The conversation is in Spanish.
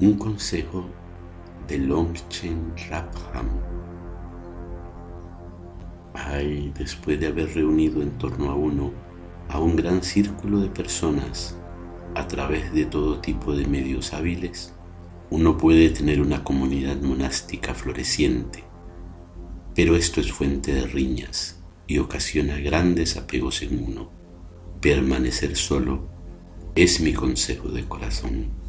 Un consejo de Longchen Rapham. Ay, después de haber reunido en torno a uno a un gran círculo de personas a través de todo tipo de medios hábiles, uno puede tener una comunidad monástica floreciente, pero esto es fuente de riñas y ocasiona grandes apegos en uno. Permanecer solo es mi consejo de corazón.